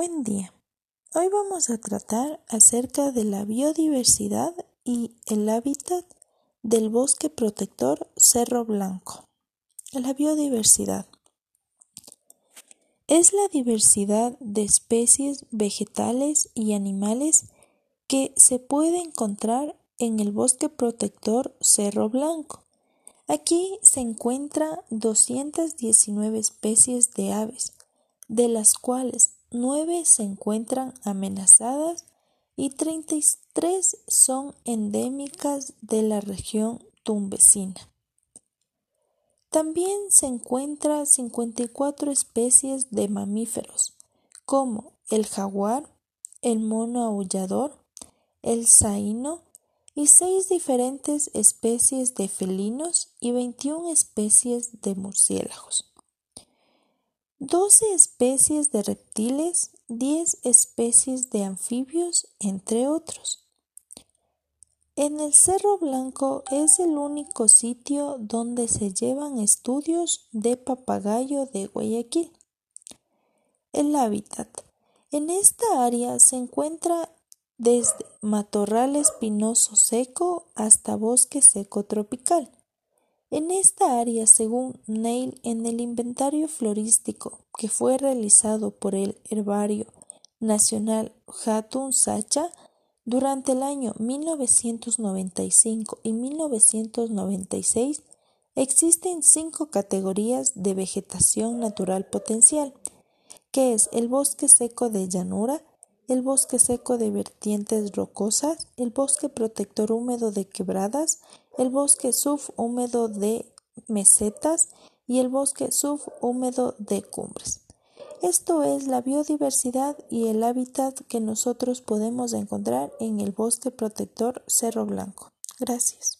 Buen día. Hoy vamos a tratar acerca de la biodiversidad y el hábitat del bosque protector Cerro Blanco. La biodiversidad es la diversidad de especies vegetales y animales que se puede encontrar en el bosque protector Cerro Blanco. Aquí se encuentran 219 especies de aves, de las cuales 9 se encuentran amenazadas y 33 son endémicas de la región tumbesina. También se encuentran 54 especies de mamíferos, como el jaguar, el mono aullador, el zaino y 6 diferentes especies de felinos y 21 especies de murciélagos. 12 especies de reptiles, 10 especies de anfibios, entre otros. En el Cerro Blanco es el único sitio donde se llevan estudios de papagayo de Guayaquil. El hábitat. En esta área se encuentra desde matorral espinoso seco hasta bosque seco tropical. En esta área, según Neil, en el inventario florístico que fue realizado por el Herbario Nacional Hatun Sacha durante el año 1995 y 1996, existen cinco categorías de vegetación natural potencial, que es el bosque seco de llanura, el bosque seco de vertientes rocosas, el bosque protector húmedo de quebradas, el bosque subhúmedo de mesetas y el bosque subhúmedo de cumbres. Esto es la biodiversidad y el hábitat que nosotros podemos encontrar en el bosque protector Cerro Blanco. Gracias.